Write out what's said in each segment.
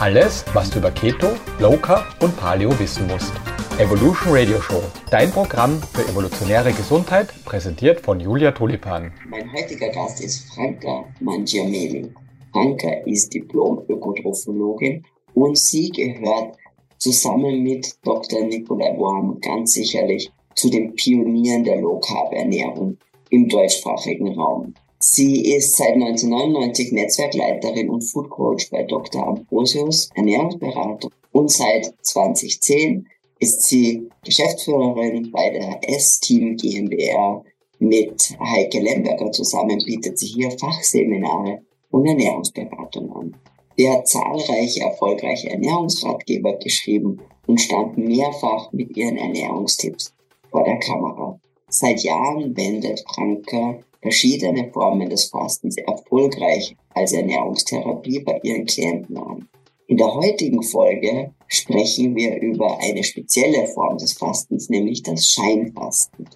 Alles, was du über Keto, Low Carb und Paleo wissen musst. Evolution Radio Show, dein Programm für evolutionäre Gesundheit, präsentiert von Julia Tulipan. Mein heutiger Gast ist Franka Mangiameli. Franka ist Diplom-Ökotrophologin und sie gehört zusammen mit Dr. Nikolai Worm ganz sicherlich zu den Pionieren der Low-Carb-Ernährung im deutschsprachigen Raum. Sie ist seit 1999 Netzwerkleiterin und Food Coach bei Dr. Ambrosius, Ernährungsberatung und seit 2010 ist sie Geschäftsführerin bei der S-Team GmbH. Mit Heike Lemberger zusammen bietet sie hier Fachseminare und Ernährungsberatung an. Sie hat zahlreiche erfolgreiche Ernährungsratgeber geschrieben und stand mehrfach mit ihren Ernährungstipps vor der Kamera. Seit Jahren wendet Franke verschiedene Formen des Fastens erfolgreich als Ernährungstherapie bei ihren Klienten an. In der heutigen Folge sprechen wir über eine spezielle Form des Fastens, nämlich das Scheinfasten.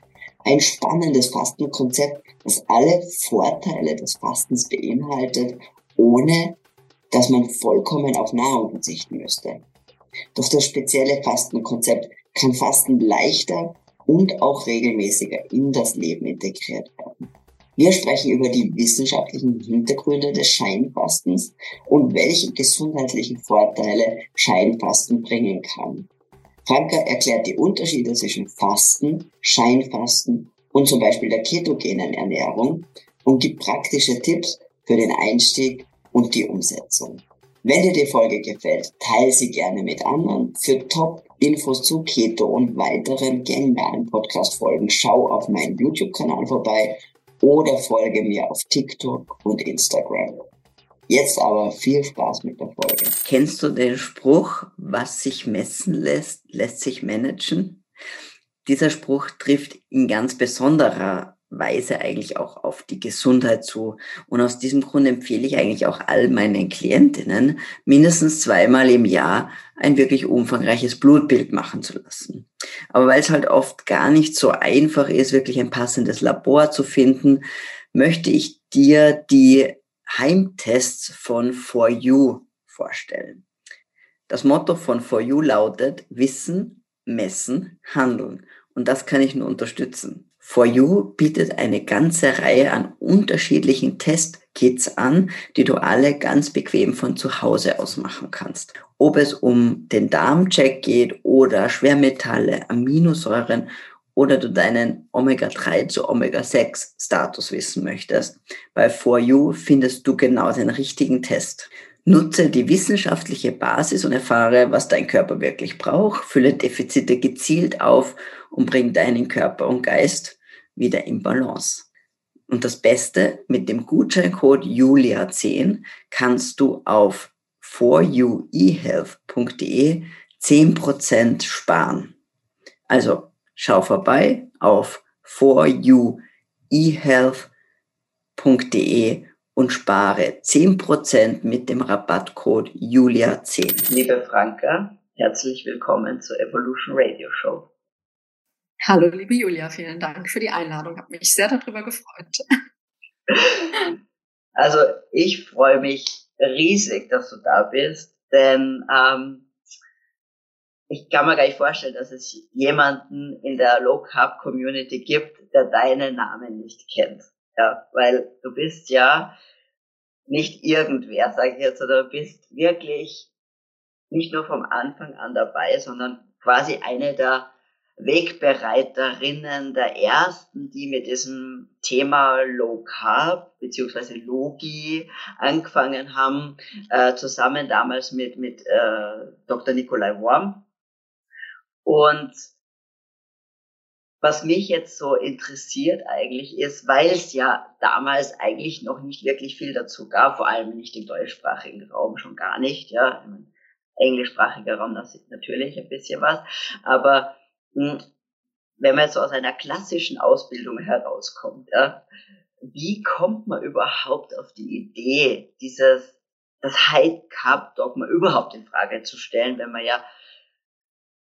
Ein spannendes Fastenkonzept, das alle Vorteile des Fastens beinhaltet, ohne dass man vollkommen auf Nahrung verzichten müsste. Doch das spezielle Fastenkonzept kann Fasten leichter und auch regelmäßiger in das Leben integriert werden. Wir sprechen über die wissenschaftlichen Hintergründe des Scheinfastens und welche gesundheitlichen Vorteile Scheinfasten bringen kann. Franka erklärt die Unterschiede zwischen Fasten, Scheinfasten und zum Beispiel der ketogenen Ernährung und gibt praktische Tipps für den Einstieg und die Umsetzung. Wenn dir die Folge gefällt, teile sie gerne mit anderen. Für Top-Infos zu Keto und weiteren genialen Podcast-Folgen schau auf meinen YouTube-Kanal vorbei oder folge mir auf TikTok und Instagram. Jetzt aber viel Spaß mit der Folge. Kennst du den Spruch, was sich messen lässt, lässt sich managen? Dieser Spruch trifft in ganz besonderer Weise eigentlich auch auf die Gesundheit zu. Und aus diesem Grund empfehle ich eigentlich auch all meinen Klientinnen, mindestens zweimal im Jahr ein wirklich umfangreiches Blutbild machen zu lassen. Aber weil es halt oft gar nicht so einfach ist, wirklich ein passendes Labor zu finden, möchte ich dir die Heimtests von For You vorstellen. Das Motto von For You lautet Wissen, Messen, Handeln. Und das kann ich nur unterstützen. For You bietet eine ganze Reihe an unterschiedlichen Testkits an, die du alle ganz bequem von zu Hause aus machen kannst. Ob es um den Darmcheck geht oder Schwermetalle, Aminosäuren oder du deinen Omega-3 zu Omega-6 Status wissen möchtest, bei For You findest du genau den richtigen Test. Nutze die wissenschaftliche Basis und erfahre, was dein Körper wirklich braucht, fülle Defizite gezielt auf und bring deinen Körper und Geist wieder in Balance. Und das Beste, mit dem Gutscheincode Julia10 kannst du auf foruehealth.de 10% sparen. Also schau vorbei auf foruehealth.de und spare 10% mit dem Rabattcode Julia10. Liebe Franka, herzlich willkommen zur Evolution Radio Show. Hallo, liebe Julia, vielen Dank für die Einladung. Habe mich sehr darüber gefreut. Also ich freue mich riesig, dass du da bist, denn ähm, ich kann mir gar nicht vorstellen, dass es jemanden in der Low Carb Community gibt, der deinen Namen nicht kennt. Ja, weil du bist ja nicht irgendwer, sage ich jetzt, sondern du bist wirklich nicht nur vom Anfang an dabei, sondern quasi eine der Wegbereiterinnen der ersten, die mit diesem Thema Low Carb beziehungsweise Logi angefangen haben, äh, zusammen damals mit, mit äh, Dr. Nikolai Worm. Und was mich jetzt so interessiert eigentlich ist, weil es ja damals eigentlich noch nicht wirklich viel dazu gab, vor allem nicht im deutschsprachigen Raum schon gar nicht, ja, im englischsprachiger Raum das ist natürlich ein bisschen was, aber wenn man so aus einer klassischen Ausbildung herauskommt, ja, wie kommt man überhaupt auf die Idee, dieses das High Carb Dogma überhaupt in Frage zu stellen, wenn man ja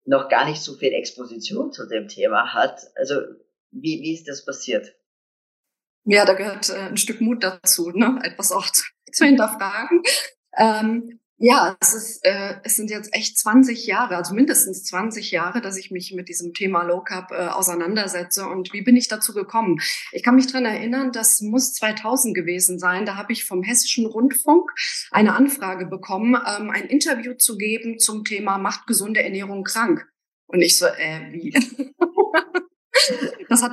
noch gar nicht so viel Exposition zu dem Thema hat. Also wie, wie ist das passiert? Ja, da gehört äh, ein Stück Mut dazu, ne? etwas auch zu, zu hinterfragen. Ähm, Ja, es, ist, äh, es sind jetzt echt 20 Jahre, also mindestens 20 Jahre, dass ich mich mit diesem Thema Low Carb äh, auseinandersetze. Und wie bin ich dazu gekommen? Ich kann mich dran erinnern, das muss 2000 gewesen sein. Da habe ich vom Hessischen Rundfunk eine Anfrage bekommen, ähm, ein Interview zu geben zum Thema Macht gesunde Ernährung krank. Und ich so, äh, wie? Das hat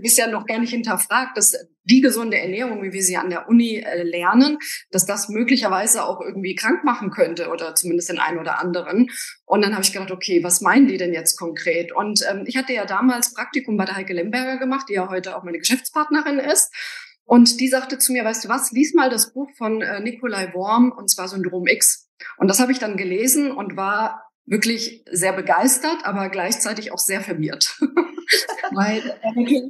bisher noch gar nicht hinterfragt, dass die gesunde Ernährung, wie wir sie an der Uni äh, lernen, dass das möglicherweise auch irgendwie krank machen könnte oder zumindest den einen oder anderen. Und dann habe ich gedacht, okay, was meinen die denn jetzt konkret? Und ähm, ich hatte ja damals Praktikum bei der Heike Lemberger gemacht, die ja heute auch meine Geschäftspartnerin ist. Und die sagte zu mir, weißt du was, lies mal das Buch von äh, Nikolai Worm, und zwar Syndrom X. Und das habe ich dann gelesen und war wirklich sehr begeistert, aber gleichzeitig auch sehr verwirrt. Weil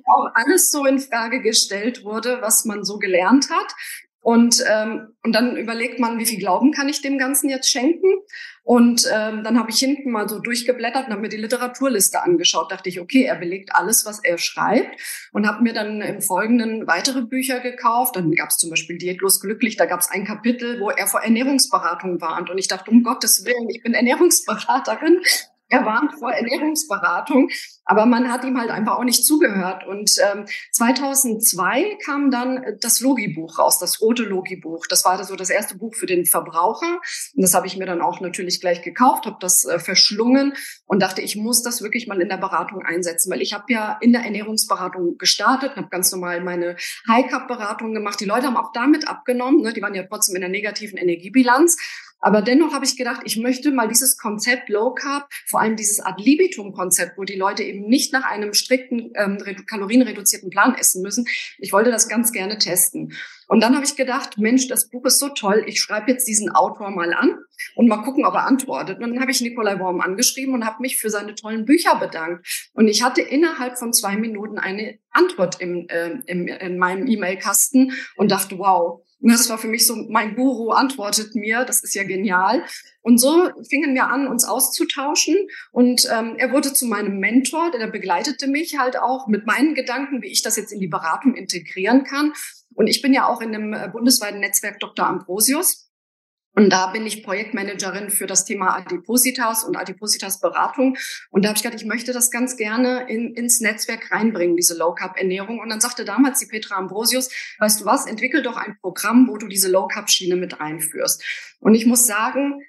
auch alles so in Frage gestellt wurde, was man so gelernt hat. Und, ähm, und dann überlegt man, wie viel Glauben kann ich dem Ganzen jetzt schenken? Und ähm, dann habe ich hinten mal so durchgeblättert und habe mir die Literaturliste angeschaut. Dachte ich, okay, er belegt alles, was er schreibt. Und habe mir dann im Folgenden weitere Bücher gekauft. Dann gab es zum Beispiel Diätlos glücklich. Da gab es ein Kapitel, wo er vor Ernährungsberatung warnt. Und ich dachte, um Gottes Willen, ich bin Ernährungsberaterin er warnt vor Ernährungsberatung, aber man hat ihm halt einfach auch nicht zugehört. Und ähm, 2002 kam dann das Logi-Buch raus, das rote Logi-Buch. Das war so das erste Buch für den Verbraucher. Und das habe ich mir dann auch natürlich gleich gekauft, habe das äh, verschlungen und dachte, ich muss das wirklich mal in der Beratung einsetzen, weil ich habe ja in der Ernährungsberatung gestartet, habe ganz normal meine High-Cup-Beratung gemacht. Die Leute haben auch damit abgenommen, ne? die waren ja trotzdem in der negativen Energiebilanz. Aber dennoch habe ich gedacht, ich möchte mal dieses Konzept Low Carb, vor allem dieses Ad libitum Konzept, wo die Leute eben nicht nach einem strikten ähm, kalorienreduzierten Plan essen müssen. Ich wollte das ganz gerne testen. Und dann habe ich gedacht, Mensch, das Buch ist so toll. Ich schreibe jetzt diesen Autor mal an und mal gucken, ob er antwortet. Und dann habe ich Nikolai Worm angeschrieben und habe mich für seine tollen Bücher bedankt. Und ich hatte innerhalb von zwei Minuten eine Antwort im, äh, im, in meinem E-Mail-Kasten und dachte, wow, das war für mich so, mein Guru antwortet mir, das ist ja genial. Und so fingen wir an, uns auszutauschen. Und ähm, er wurde zu meinem Mentor, der begleitete mich halt auch mit meinen Gedanken, wie ich das jetzt in die Beratung integrieren kann. Und ich bin ja auch in dem äh, bundesweiten Netzwerk Dr. Ambrosius. Und da bin ich Projektmanagerin für das Thema Adipositas und Adipositas Beratung. Und da habe ich gedacht, ich möchte das ganz gerne in, ins Netzwerk reinbringen, diese Low Carb Ernährung. Und dann sagte damals die Petra Ambrosius, weißt du was, entwickel doch ein Programm, wo du diese Low Carb Schiene mit einführst. Und ich muss sagen,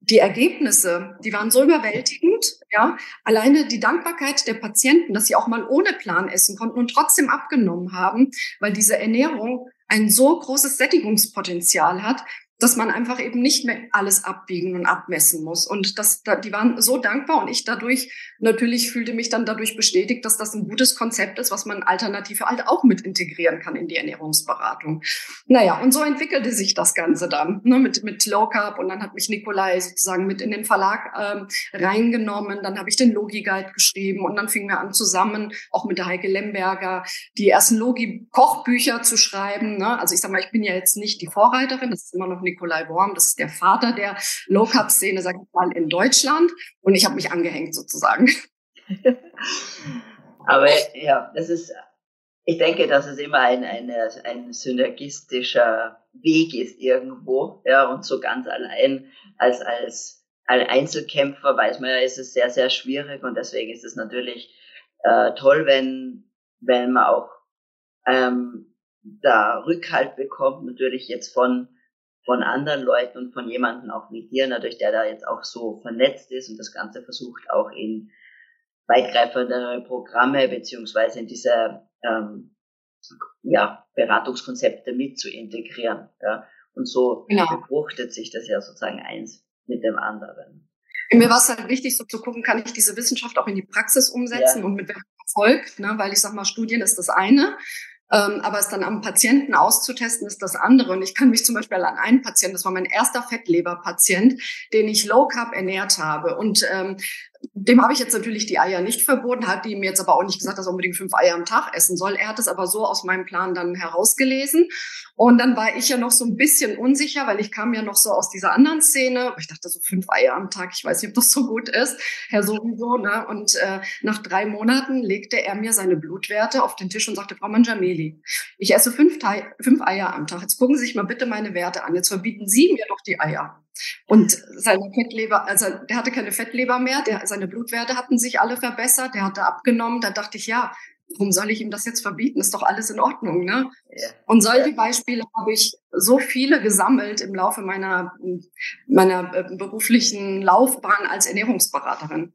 die Ergebnisse, die waren so überwältigend, ja. Alleine die Dankbarkeit der Patienten, dass sie auch mal ohne Plan essen konnten und trotzdem abgenommen haben, weil diese Ernährung ein so großes Sättigungspotenzial hat, dass man einfach eben nicht mehr alles abbiegen und abmessen muss. Und das, da, die waren so dankbar und ich dadurch natürlich fühlte mich dann dadurch bestätigt, dass das ein gutes Konzept ist, was man alternativ halt auch mit integrieren kann in die Ernährungsberatung. Naja, und so entwickelte sich das Ganze dann ne, mit, mit Low Carb und dann hat mich Nikolai sozusagen mit in den Verlag ähm, reingenommen. Dann habe ich den Logi Guide geschrieben und dann fingen wir an zusammen, auch mit der Heike Lemberger, die ersten Logi-Kochbücher zu schreiben. Ne? Also ich sag mal, ich bin ja jetzt nicht die Vorreiterin, das ist immer noch Nikolai Worm, das ist der Vater der Low-Carb-Szene, sag ich mal, in Deutschland. Und ich habe mich angehängt sozusagen. Aber ja, das ist, ich denke, dass es immer ein, ein, ein synergistischer Weg ist irgendwo, ja, und so ganz allein als, als, als Einzelkämpfer weiß man ja, ist es sehr, sehr schwierig und deswegen ist es natürlich äh, toll, wenn, wenn man auch ähm, da Rückhalt bekommt, natürlich jetzt von von anderen Leuten und von jemandem auch wie dir, natürlich, der da jetzt auch so vernetzt ist und das Ganze versucht auch in weitgreifende Programme beziehungsweise in diese ähm, ja, Beratungskonzepte mit zu integrieren. Ja. Und so genau. befruchtet sich das ja sozusagen eins mit dem anderen. Mir war es halt wichtig, so zu gucken, kann ich diese Wissenschaft auch in die Praxis umsetzen ja. und mit welchem Erfolg, ne? weil ich sag mal, Studien ist das eine, ähm, aber es dann am Patienten auszutesten, ist das andere. Und ich kann mich zum Beispiel an einen Patienten, das war mein erster Fettleberpatient, den ich Low Carb ernährt habe. Und ähm, dem habe ich jetzt natürlich die Eier nicht verboten, hat ihm jetzt aber auch nicht gesagt, dass er unbedingt fünf Eier am Tag essen soll. Er hat es aber so aus meinem Plan dann herausgelesen. Und dann war ich ja noch so ein bisschen unsicher, weil ich kam ja noch so aus dieser anderen Szene. Ich dachte so fünf Eier am Tag, ich weiß nicht, ob das so gut ist. Herr sowieso, ne? Und äh, nach drei Monaten legte er mir seine Blutwerte auf den Tisch und sagte, Frau Manjameli, ich esse fünf, fünf Eier am Tag. Jetzt gucken Sie sich mal bitte meine Werte an. Jetzt verbieten Sie mir doch die Eier. Und seine Fettleber, also der hatte keine Fettleber mehr, der, seine Blutwerte hatten sich alle verbessert, der hatte abgenommen. Da dachte ich, ja, warum soll ich ihm das jetzt verbieten? Ist doch alles in Ordnung, ne? Und solche Beispiele habe ich so viele gesammelt im Laufe meiner, meiner äh, beruflichen Laufbahn als Ernährungsberaterin.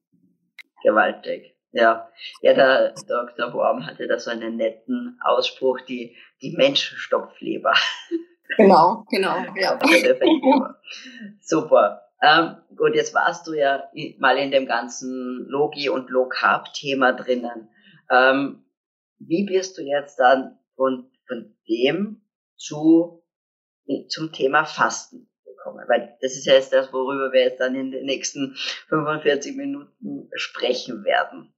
Gewaltig. Ja, ja, der Dr. Worm hatte da so einen netten Ausspruch, die, die Menschenstopfleber. Genau, genau, ja. Super. Ähm, gut, jetzt warst du ja mal in dem ganzen Logi- und Low-Carb-Thema drinnen. Ähm, wie bist du jetzt dann von, von dem zu, zum Thema Fasten gekommen? Weil das ist ja jetzt das, worüber wir jetzt dann in den nächsten 45 Minuten sprechen werden.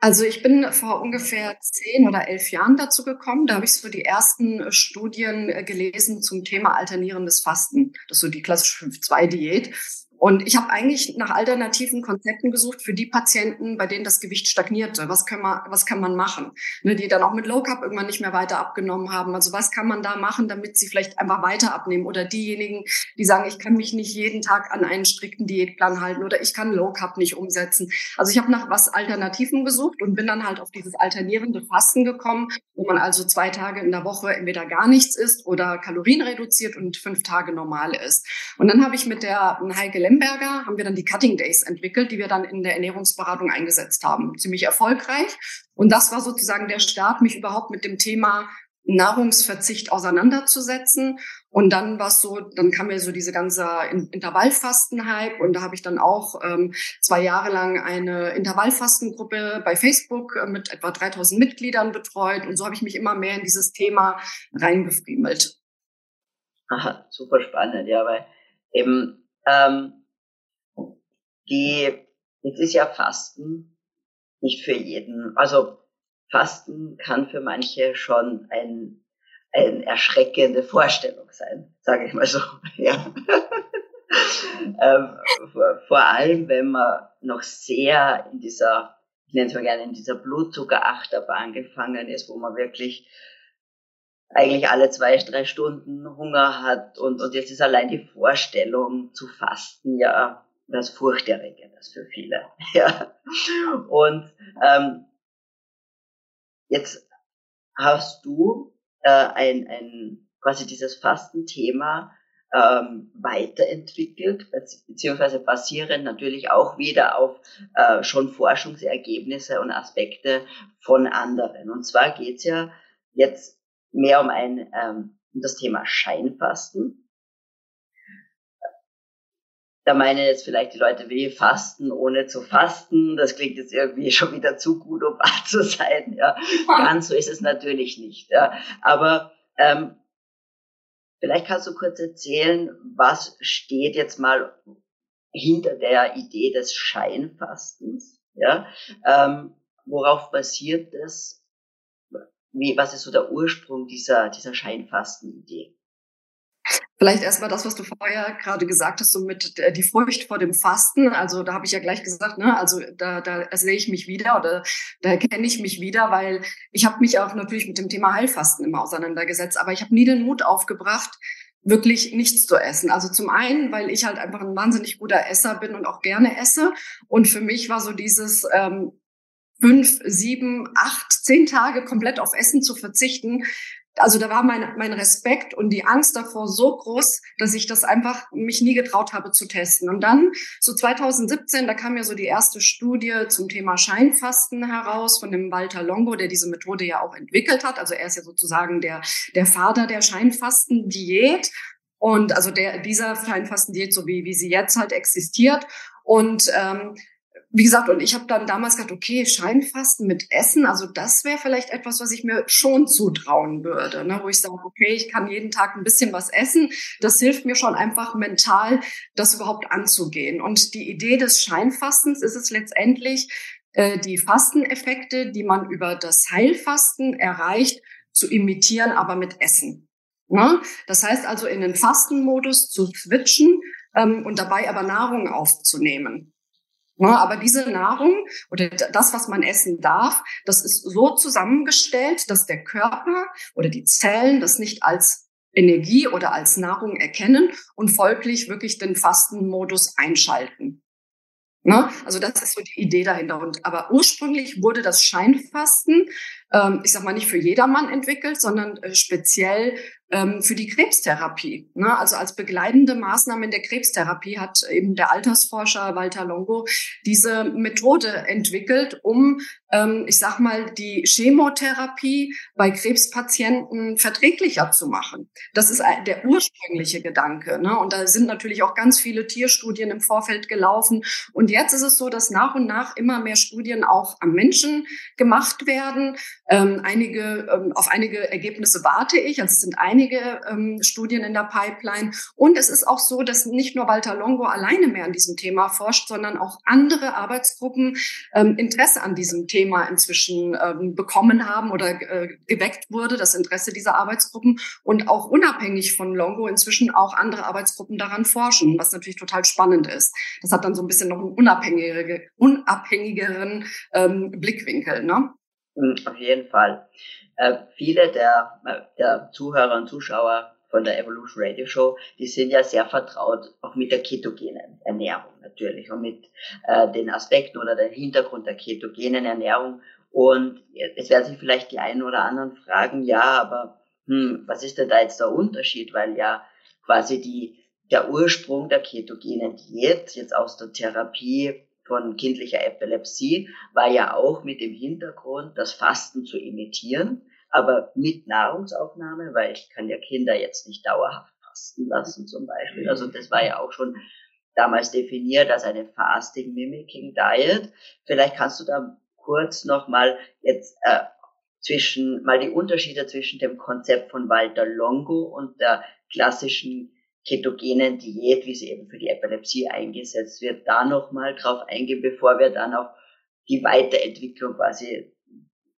Also ich bin vor ungefähr zehn oder elf Jahren dazu gekommen. Da habe ich so die ersten Studien gelesen zum Thema alternierendes Fasten. Das ist so die klassische 5-2-Diät. Und ich habe eigentlich nach alternativen Konzepten gesucht für die Patienten, bei denen das Gewicht stagnierte. Was kann man, was kann man machen? Ne, die dann auch mit Low Carb irgendwann nicht mehr weiter abgenommen haben. Also was kann man da machen, damit sie vielleicht einfach weiter abnehmen? Oder diejenigen, die sagen, ich kann mich nicht jeden Tag an einen strikten Diätplan halten oder ich kann Low Carb nicht umsetzen. Also ich habe nach was Alternativen gesucht und bin dann halt auf dieses alternierende Fasten gekommen, wo man also zwei Tage in der Woche entweder gar nichts isst oder Kalorien reduziert und fünf Tage normal isst. Und dann habe ich mit der Heike Lemberger haben wir dann die Cutting Days entwickelt, die wir dann in der Ernährungsberatung eingesetzt haben. Ziemlich erfolgreich. Und das war sozusagen der Start, mich überhaupt mit dem Thema Nahrungsverzicht auseinanderzusetzen. Und dann war es so, dann kam mir so diese ganze Intervallfasten-Hype und da habe ich dann auch ähm, zwei Jahre lang eine Intervallfastengruppe bei Facebook äh, mit etwa 3000 Mitgliedern betreut und so habe ich mich immer mehr in dieses Thema reingefriemelt. Aha, super spannend, ja, weil eben ähm, die, jetzt ist ja Fasten nicht für jeden. Also Fasten kann für manche schon ein, eine erschreckende Vorstellung sein, sage ich mal so. Ja. ähm, vor, vor, allem, wenn man noch sehr in dieser, ich nenne es mal gerne, in dieser Blutzuckerachterbahn gefangen ist, wo man wirklich eigentlich alle zwei, drei Stunden Hunger hat und, und jetzt ist allein die Vorstellung zu fasten ja das Furchterregendes für viele. Ja. Und ähm, jetzt hast du äh, ein, ein quasi dieses Fastenthema ähm, weiterentwickelt, beziehungsweise basierend natürlich auch wieder auf äh, schon Forschungsergebnisse und Aspekte von anderen. Und zwar geht's ja jetzt mehr um ein ähm, um das Thema Scheinfasten. Da meinen jetzt vielleicht die Leute, wie fasten ohne zu fasten. Das klingt jetzt irgendwie schon wieder zu gut, um wahr zu sein. Ja. Ganz so ist es natürlich nicht. Ja. Aber ähm, vielleicht kannst du kurz erzählen, was steht jetzt mal hinter der Idee des Scheinfastens? Ja. Ähm, worauf basiert das? wie, was ist so der Ursprung dieser, dieser Scheinfastenidee? Vielleicht erstmal das, was du vorher gerade gesagt hast, so mit die Furcht vor dem Fasten. Also da habe ich ja gleich gesagt, ne, also da, da sehe ich mich wieder oder da erkenne ich mich wieder, weil ich habe mich auch natürlich mit dem Thema Heilfasten immer auseinandergesetzt, aber ich habe nie den Mut aufgebracht, wirklich nichts zu essen. Also zum einen, weil ich halt einfach ein wahnsinnig guter Esser bin und auch gerne esse. Und für mich war so dieses, ähm, fünf, sieben, acht, zehn Tage komplett auf Essen zu verzichten. Also da war mein, mein Respekt und die Angst davor so groß, dass ich das einfach mich nie getraut habe zu testen. Und dann, so 2017, da kam ja so die erste Studie zum Thema Scheinfasten heraus von dem Walter Longo, der diese Methode ja auch entwickelt hat. Also er ist ja sozusagen der, der Vater der Scheinfastendiät. Und also der, dieser Scheinfastendiät, so wie, wie sie jetzt halt existiert. Und ähm, wie gesagt, und ich habe dann damals gedacht, okay, Scheinfasten mit Essen, also das wäre vielleicht etwas, was ich mir schon zutrauen würde, ne? wo ich sage, okay, ich kann jeden Tag ein bisschen was essen. Das hilft mir schon einfach mental, das überhaupt anzugehen. Und die Idee des Scheinfastens ist es letztendlich, äh, die Fasteneffekte, die man über das Heilfasten erreicht, zu imitieren, aber mit Essen. Ne? Das heißt also, in den Fastenmodus zu switchen ähm, und dabei aber Nahrung aufzunehmen. Ja, aber diese Nahrung oder das, was man essen darf, das ist so zusammengestellt, dass der Körper oder die Zellen das nicht als Energie oder als Nahrung erkennen und folglich wirklich den Fastenmodus einschalten. Ne? Also das ist so die Idee dahinter. Und, aber ursprünglich wurde das Scheinfasten, ähm, ich sag mal nicht für jedermann entwickelt, sondern äh, speziell für die Krebstherapie. Ne? Also als begleitende Maßnahme in der Krebstherapie hat eben der Altersforscher Walter Longo diese Methode entwickelt, um, ähm, ich sag mal, die Chemotherapie bei Krebspatienten verträglicher zu machen. Das ist der ursprüngliche Gedanke. Ne? Und da sind natürlich auch ganz viele Tierstudien im Vorfeld gelaufen. Und jetzt ist es so, dass nach und nach immer mehr Studien auch am Menschen gemacht werden. Ähm, einige, ähm, auf einige Ergebnisse warte ich. Also es sind einige ähm, Studien in der Pipeline. Und es ist auch so, dass nicht nur Walter Longo alleine mehr an diesem Thema forscht, sondern auch andere Arbeitsgruppen ähm, Interesse an diesem Thema inzwischen ähm, bekommen haben oder äh, geweckt wurde, das Interesse dieser Arbeitsgruppen und auch unabhängig von Longo inzwischen auch andere Arbeitsgruppen daran forschen, was natürlich total spannend ist. Das hat dann so ein bisschen noch einen unabhängige, unabhängigeren ähm, Blickwinkel. Ne? Hm, auf jeden Fall. Äh, viele der, äh, der Zuhörer und Zuschauer von der Evolution Radio Show, die sind ja sehr vertraut auch mit der ketogenen Ernährung natürlich und mit äh, den Aspekten oder dem Hintergrund der ketogenen Ernährung. Und es werden sich vielleicht die einen oder anderen fragen, ja, aber hm, was ist denn da jetzt der Unterschied? Weil ja quasi die, der Ursprung der ketogenen Diät jetzt aus der Therapie von kindlicher Epilepsie war ja auch mit dem Hintergrund, das Fasten zu imitieren, aber mit Nahrungsaufnahme, weil ich kann ja Kinder jetzt nicht dauerhaft fasten lassen zum Beispiel. Also das war ja auch schon damals definiert als eine Fasting Mimicking Diet. Vielleicht kannst du da kurz nochmal jetzt äh, zwischen mal die Unterschiede zwischen dem Konzept von Walter Longo und der klassischen ketogenen Diät, wie sie eben für die Epilepsie eingesetzt wird, da nochmal drauf eingehen, bevor wir dann auf die Weiterentwicklung quasi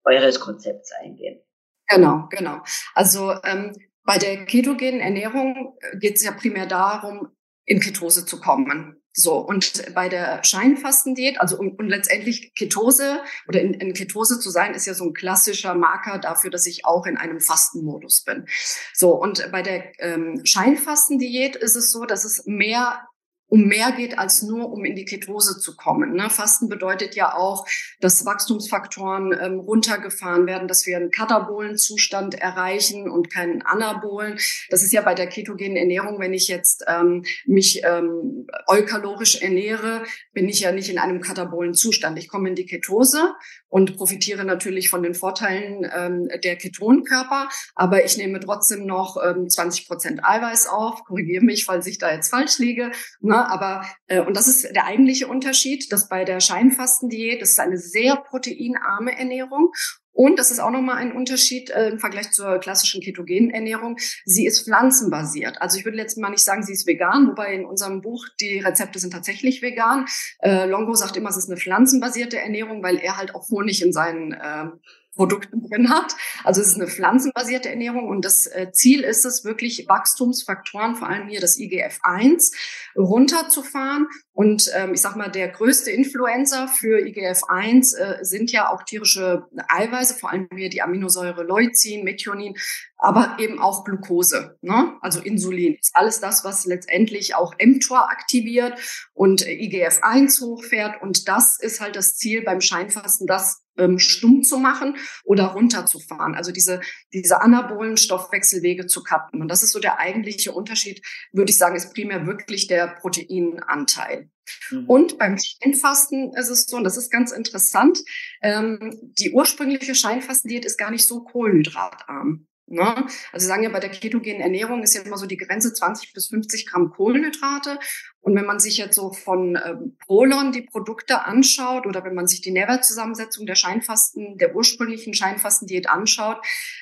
eures Konzepts eingehen. Genau, genau. Also ähm, bei der ketogenen Ernährung geht es ja primär darum, in Ketose zu kommen. So, und bei der Scheinfastendiät, also und, und letztendlich Ketose oder in, in Ketose zu sein, ist ja so ein klassischer Marker dafür, dass ich auch in einem Fastenmodus bin. So, und bei der ähm, Scheinfastendiät ist es so, dass es mehr um mehr geht als nur um in die Ketose zu kommen. Ne? Fasten bedeutet ja auch, dass Wachstumsfaktoren ähm, runtergefahren werden, dass wir einen katabolen Zustand erreichen und keinen anabolen. Das ist ja bei der ketogenen Ernährung, wenn ich jetzt ähm, mich ähm, eukalorisch ernähre, bin ich ja nicht in einem katabolen Zustand. Ich komme in die Ketose und profitiere natürlich von den Vorteilen ähm, der Ketonkörper, aber ich nehme trotzdem noch ähm, 20 Prozent Eiweiß auf. Korrigiere mich, falls ich da jetzt falsch liege. Ne? Aber, äh, und das ist der eigentliche Unterschied, dass bei der Scheinfastendiät, das ist eine sehr proteinarme Ernährung und das ist auch nochmal ein Unterschied äh, im Vergleich zur klassischen ketogenen Ernährung. Sie ist pflanzenbasiert. Also ich würde jetzt mal nicht sagen, sie ist vegan, wobei in unserem Buch die Rezepte sind tatsächlich vegan. Äh, Longo sagt immer, es ist eine pflanzenbasierte Ernährung, weil er halt auch Honig in seinen äh, Produkten drin hat. Also es ist eine pflanzenbasierte Ernährung und das äh, Ziel ist es wirklich Wachstumsfaktoren, vor allem hier das IGF-1, runterzufahren. Und ähm, ich sag mal, der größte Influencer für IGF-1 äh, sind ja auch tierische Eiweiße, vor allem hier die Aminosäure Leucin, Methionin, aber eben auch Glucose, ne? also Insulin. Ist alles das, was letztendlich auch mTOR aktiviert und IGF-1 hochfährt. Und das ist halt das Ziel beim Scheinfasten, das ähm, stumm zu machen oder runterzufahren. Also diese, diese anabolen Stoffwechselwege zu kappen. Und das ist so der eigentliche Unterschied, würde ich sagen, ist primär wirklich der Proteinanteil. Mhm. Und beim Scheinfasten ist es so, und das ist ganz interessant, ähm, die ursprüngliche Scheinfastendiät ist gar nicht so kohlenhydratarm. Ne? Also sagen ja, bei der ketogenen Ernährung ist ja immer so die Grenze 20 bis 50 Gramm Kohlenhydrate. Und wenn man sich jetzt so von ähm, Prolon die Produkte anschaut oder wenn man sich die Nährwertzusammensetzung der Scheinfasten, der ursprünglichen Scheinfastendiät anschaut,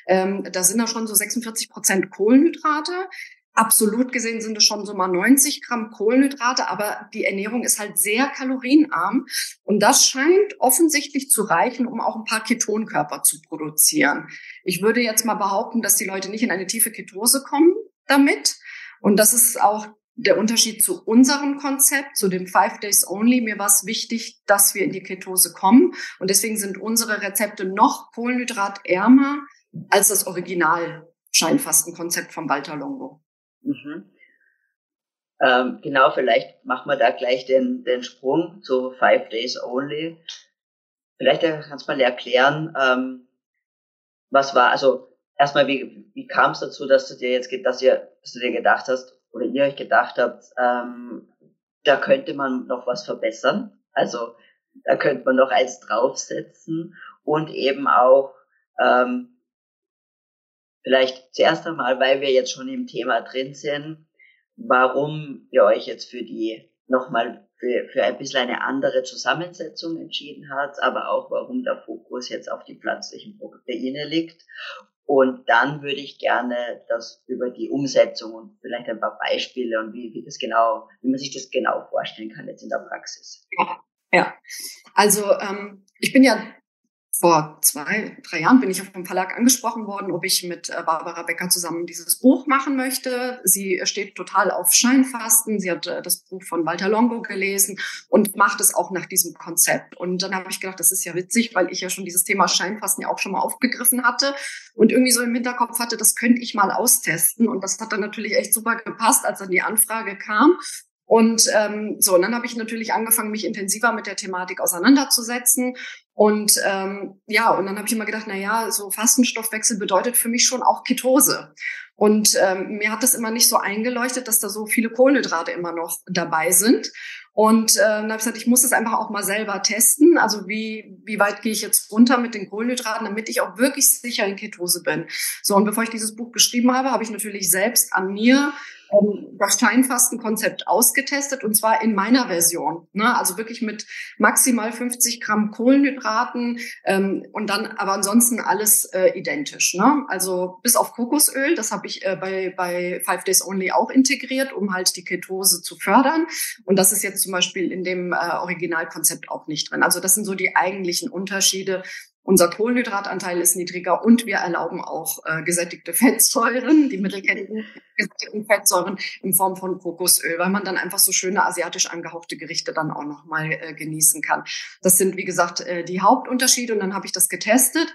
ähm, da sind da schon so 46 Prozent Kohlenhydrate. Absolut gesehen sind es schon so mal 90 Gramm Kohlenhydrate, aber die Ernährung ist halt sehr kalorienarm. Und das scheint offensichtlich zu reichen, um auch ein paar Ketonkörper zu produzieren. Ich würde jetzt mal behaupten, dass die Leute nicht in eine tiefe Ketose kommen damit. Und das ist auch der Unterschied zu unserem Konzept, zu dem Five Days Only. Mir war es wichtig, dass wir in die Ketose kommen. Und deswegen sind unsere Rezepte noch kohlenhydratärmer als das Original Scheinfastenkonzept von Walter Longo. Mhm. Ähm, genau, vielleicht machen wir da gleich den, den Sprung zu Five Days Only. Vielleicht kannst du mal erklären, ähm, was war, also erstmal, wie, wie kam es dazu, dass du dir jetzt, dass ihr, dass du dir gedacht hast, oder ihr euch gedacht habt, ähm, da könnte man noch was verbessern. Also da könnte man noch eins draufsetzen und eben auch ähm, vielleicht zuerst einmal, weil wir jetzt schon im Thema drin sind, warum ihr euch jetzt für die nochmal für, für ein bisschen eine andere Zusammensetzung entschieden habt, aber auch warum der Fokus jetzt auf die pflanzlichen Proteine liegt. Und dann würde ich gerne das über die Umsetzung und vielleicht ein paar Beispiele und wie, wie das genau, wie man sich das genau vorstellen kann jetzt in der Praxis. Ja, also ähm, ich bin ja vor zwei, drei Jahren bin ich auf dem Verlag angesprochen worden, ob ich mit äh, Barbara Becker zusammen dieses Buch machen möchte. Sie steht total auf Scheinfasten. Sie hat äh, das Buch von Walter Longo gelesen und macht es auch nach diesem Konzept. Und dann habe ich gedacht, das ist ja witzig, weil ich ja schon dieses Thema Scheinfasten ja auch schon mal aufgegriffen hatte und irgendwie so im Hinterkopf hatte, das könnte ich mal austesten. Und das hat dann natürlich echt super gepasst, als dann die Anfrage kam. Und ähm, so, und dann habe ich natürlich angefangen, mich intensiver mit der Thematik auseinanderzusetzen. Und ähm, ja, und dann habe ich immer gedacht, na ja, so Fastenstoffwechsel bedeutet für mich schon auch Ketose. Und ähm, mir hat das immer nicht so eingeleuchtet, dass da so viele Kohlenhydrate immer noch dabei sind. Und äh, dann habe ich gesagt, ich muss es einfach auch mal selber testen. Also wie, wie weit gehe ich jetzt runter mit den Kohlenhydraten, damit ich auch wirklich sicher in Ketose bin. So, und bevor ich dieses Buch geschrieben habe, habe ich natürlich selbst an mir ähm, das Scheinfastenkonzept ausgetestet und zwar in meiner Version. Ne? Also wirklich mit maximal 50 Gramm Kohlenhydraten ähm, und dann aber ansonsten alles äh, identisch. Ne? Also bis auf Kokosöl, das habe ich äh, bei, bei Five Days Only auch integriert, um halt die Ketose zu fördern. Und das ist jetzt zum Beispiel in dem äh, Originalkonzept auch nicht drin. Also das sind so die eigentlichen Unterschiede unser Kohlenhydratanteil ist niedriger und wir erlauben auch äh, gesättigte Fettsäuren, die mittelkennenden gesättigten Fettsäuren in Form von Kokosöl, weil man dann einfach so schöne asiatisch angehauchte Gerichte dann auch nochmal äh, genießen kann. Das sind, wie gesagt, äh, die Hauptunterschiede und dann habe ich das getestet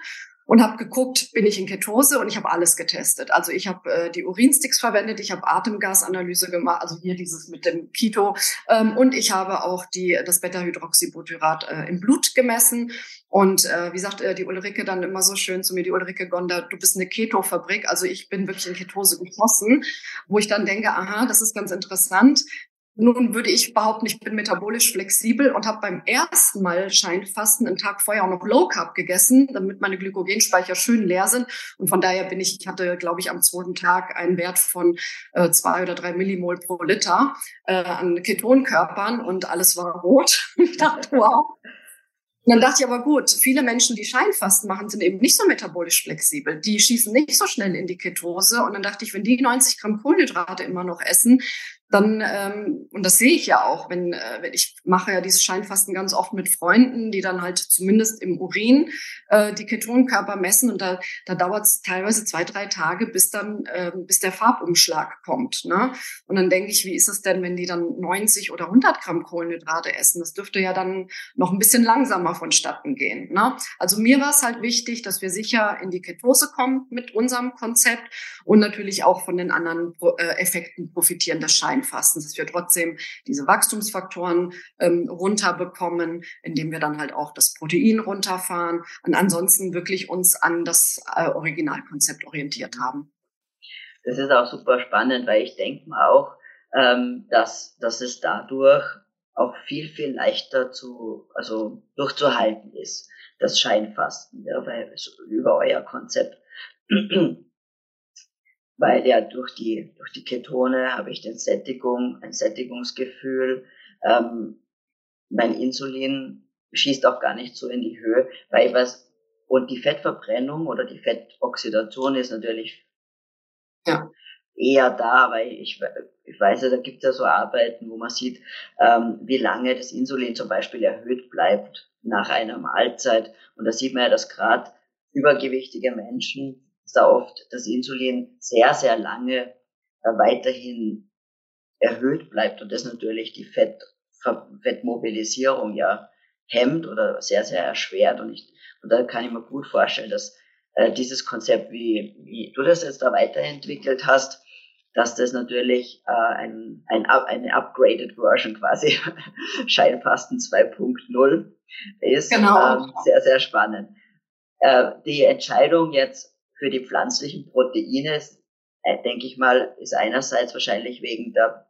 und habe geguckt, bin ich in Ketose und ich habe alles getestet. Also ich habe äh, die Urinsticks verwendet, ich habe Atemgasanalyse gemacht, also hier dieses mit dem Keto ähm, und ich habe auch die das Beta-Hydroxybutyrat äh, im Blut gemessen und äh, wie sagt äh, die Ulrike dann immer so schön zu mir, die Ulrike Gonda, du bist eine Keto-Fabrik, also ich bin wirklich in Ketose geschossen, wo ich dann denke, aha, das ist ganz interessant. Nun würde ich behaupten, ich bin metabolisch flexibel und habe beim ersten Mal Scheinfasten einen Tag vorher auch noch Low Carb gegessen, damit meine Glykogenspeicher schön leer sind. Und von daher bin ich, ich hatte, glaube ich, am zweiten Tag einen Wert von äh, zwei oder drei Millimol pro Liter äh, an Ketonkörpern und alles war rot. ich dachte, wow. Und dann dachte ich aber gut, viele Menschen, die Scheinfasten machen, sind eben nicht so metabolisch flexibel. Die schießen nicht so schnell in die Ketose. Und dann dachte ich, wenn die 90 Gramm Kohlenhydrate immer noch essen, dann, ähm, und das sehe ich ja auch, wenn, äh, wenn ich mache ja dieses Scheinfasten ganz oft mit Freunden, die dann halt zumindest im Urin äh, die Ketonkörper messen und da, da dauert es teilweise zwei, drei Tage, bis dann, äh, bis der Farbumschlag kommt. Ne? Und dann denke ich, wie ist es denn, wenn die dann 90 oder 100 Gramm Kohlenhydrate essen? Das dürfte ja dann noch ein bisschen langsamer vonstatten gehen. Ne? Also mir war es halt wichtig, dass wir sicher in die Ketose kommen mit unserem Konzept und natürlich auch von den anderen äh, Effekten profitieren des Schein Einfasten, dass wir trotzdem diese Wachstumsfaktoren ähm, runterbekommen, indem wir dann halt auch das Protein runterfahren und ansonsten wirklich uns an das äh, Originalkonzept orientiert haben. Das ist auch super spannend, weil ich denke mal auch, ähm, dass, dass es dadurch auch viel, viel leichter zu, also durchzuhalten ist, das Scheinfasten, ja, weil, über euer Konzept weil ja durch die, durch die Ketone habe ich den Sättigung, ein Sättigungsgefühl. Ähm, mein Insulin schießt auch gar nicht so in die Höhe, weil was, und die Fettverbrennung oder die Fettoxidation ist natürlich ja. eher da, weil ich, ich weiß ja, da gibt es ja so Arbeiten, wo man sieht, ähm, wie lange das Insulin zum Beispiel erhöht bleibt nach einer Mahlzeit. Und da sieht man ja, dass gerade übergewichtige Menschen dass da oft das Insulin sehr, sehr lange äh, weiterhin erhöht bleibt und das natürlich die Fett, Fettmobilisierung ja hemmt oder sehr, sehr erschwert. Und, ich, und da kann ich mir gut vorstellen, dass äh, dieses Konzept, wie, wie du das jetzt da weiterentwickelt hast, dass das natürlich äh, ein, ein, eine upgraded Version quasi, Scheinfasten 2.0 ist. Genau. Ähm, sehr, sehr spannend. Äh, die Entscheidung jetzt für die pflanzlichen Proteine, äh, denke ich mal, ist einerseits wahrscheinlich wegen der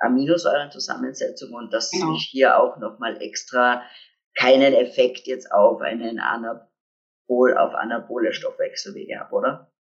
Aminosäurenzusammensetzung und dass genau. ich hier auch nochmal extra keinen Effekt jetzt auf einen Anabol, auf anabole Stoffwechselwege habe, oder?